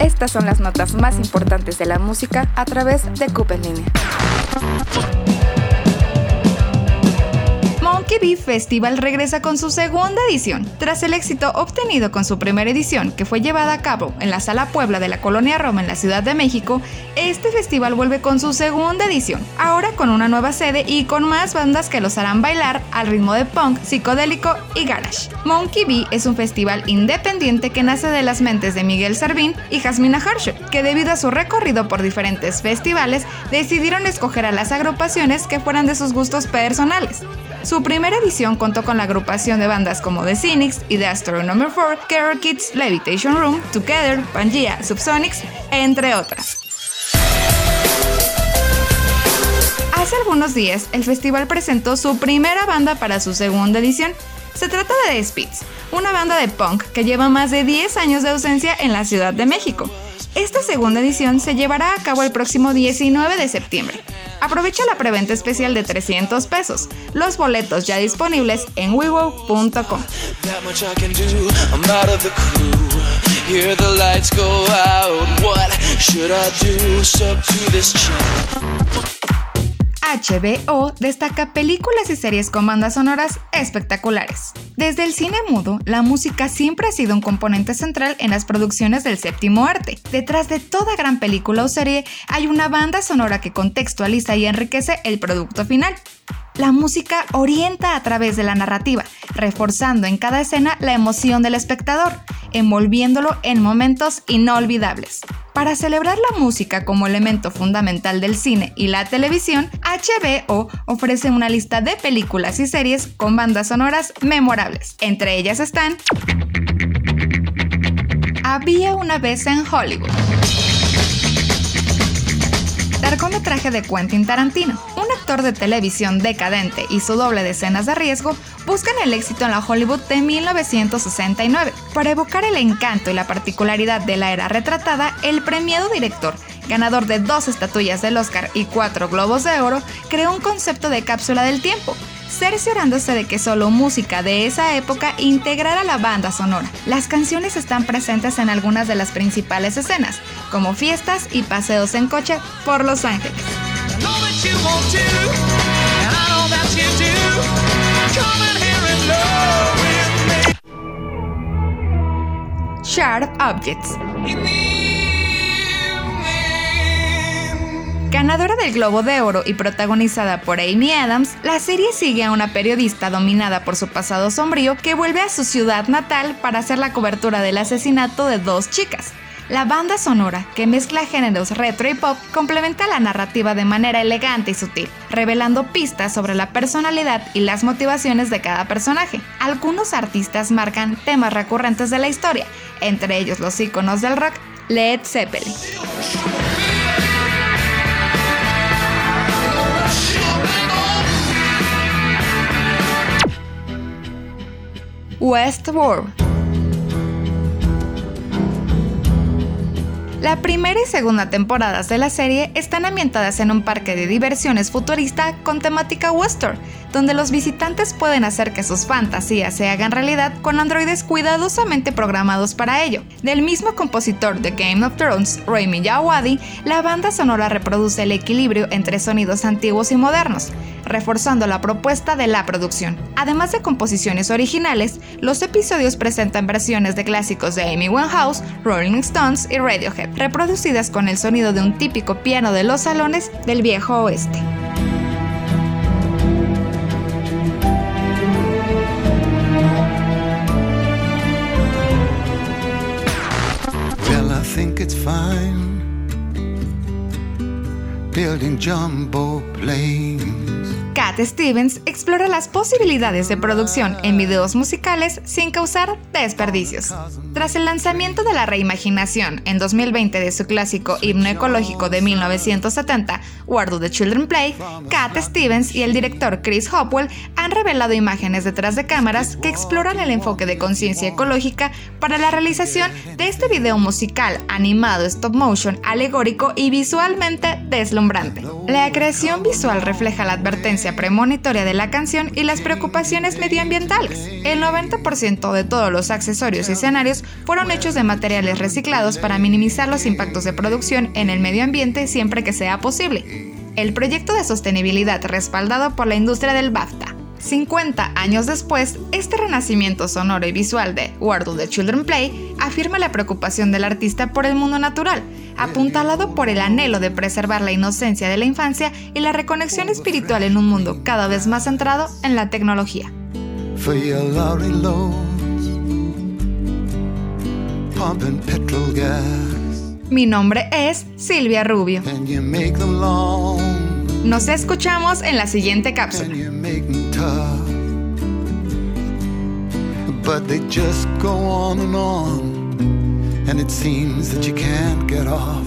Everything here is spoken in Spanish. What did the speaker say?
Estas son las notas más importantes de la música a través de Coop en línea. Monkey Festival regresa con su segunda edición. Tras el éxito obtenido con su primera edición, que fue llevada a cabo en la Sala Puebla de la Colonia Roma en la Ciudad de México, este festival vuelve con su segunda edición, ahora con una nueva sede y con más bandas que los harán bailar al ritmo de punk, psicodélico y garage. Monkey Bee es un festival independiente que nace de las mentes de Miguel Servín y Jasmina Herschel, que debido a su recorrido por diferentes festivales decidieron escoger a las agrupaciones que fueran de sus gustos personales. Su primera edición contó con la agrupación de bandas como The Cynics y The Astronomer 4, Carol Kids, Levitation Room, Together, Pangea, Subsonics, entre otras. Hace algunos días, el festival presentó su primera banda para su segunda edición. Se trata de The Speeds, una banda de punk que lleva más de 10 años de ausencia en la Ciudad de México. Esta segunda edición se llevará a cabo el próximo 19 de septiembre. Aprovecha la preventa especial de 300 pesos. Los boletos ya disponibles en wiwo.com. HBO destaca películas y series con bandas sonoras espectaculares. Desde el cine mudo, la música siempre ha sido un componente central en las producciones del séptimo arte. Detrás de toda gran película o serie hay una banda sonora que contextualiza y enriquece el producto final. La música orienta a través de la narrativa, reforzando en cada escena la emoción del espectador, envolviéndolo en momentos inolvidables. Para celebrar la música como elemento fundamental del cine y la televisión, HBO ofrece una lista de películas y series con bandas sonoras memorables. Entre ellas están Había una vez en Hollywood largometraje de Quentin Tarantino. Actor de televisión decadente y su doble de escenas de riesgo buscan el éxito en la Hollywood de 1969. Para evocar el encanto y la particularidad de la era retratada, el premiado director, ganador de dos estatuillas del Oscar y cuatro Globos de Oro, creó un concepto de cápsula del tiempo cerciorándose de que solo música de esa época integrara la banda sonora. Las canciones están presentes en algunas de las principales escenas, como fiestas y paseos en coche por Los Ángeles. Sharp Objects. Ganadora del Globo de Oro y protagonizada por Amy Adams, la serie sigue a una periodista dominada por su pasado sombrío que vuelve a su ciudad natal para hacer la cobertura del asesinato de dos chicas. La banda sonora, que mezcla géneros retro y pop, complementa la narrativa de manera elegante y sutil, revelando pistas sobre la personalidad y las motivaciones de cada personaje. Algunos artistas marcan temas recurrentes de la historia, entre ellos los iconos del rock, Led Zeppelin. Westworld. La primera y segunda temporadas de la serie están ambientadas en un parque de diversiones futurista con temática western, donde los visitantes pueden hacer que sus fantasías se hagan realidad con androides cuidadosamente programados para ello. Del mismo compositor de Game of Thrones, Raimi Jawadi, la banda sonora reproduce el equilibrio entre sonidos antiguos y modernos, reforzando la propuesta de la producción. Además de composiciones originales, los episodios presentan versiones de clásicos de Amy Winehouse, Rolling Stones y Radiohead, reproducidas con el sonido de un típico piano de los salones del viejo oeste. building jumbo planes. Stevens explora las posibilidades de producción en videos musicales sin causar desperdicios. Tras el lanzamiento de la reimaginación en 2020 de su clásico himno ecológico de 1970, Where Do the Children Play, Cat Stevens y el director Chris Hopwell han revelado imágenes detrás de cámaras que exploran el enfoque de conciencia ecológica para la realización de este video musical animado stop motion, alegórico y visualmente deslumbrante. La creación visual refleja la advertencia premonitoria de la canción y las preocupaciones medioambientales. El 90% de todos los accesorios y escenarios fueron hechos de materiales reciclados para minimizar los impactos de producción en el medio ambiente siempre que sea posible. El proyecto de sostenibilidad respaldado por la industria del BAFTA 50 años después, este renacimiento sonoro y visual de Where Do the Children Play afirma la preocupación del artista por el mundo natural, apuntalado por el anhelo de preservar la inocencia de la infancia y la reconexión espiritual en un mundo cada vez más centrado en la tecnología. Mi nombre es Silvia Rubio. Nos escuchamos en la siguiente cápsula. But they just go on and on, and it seems that you can't get off.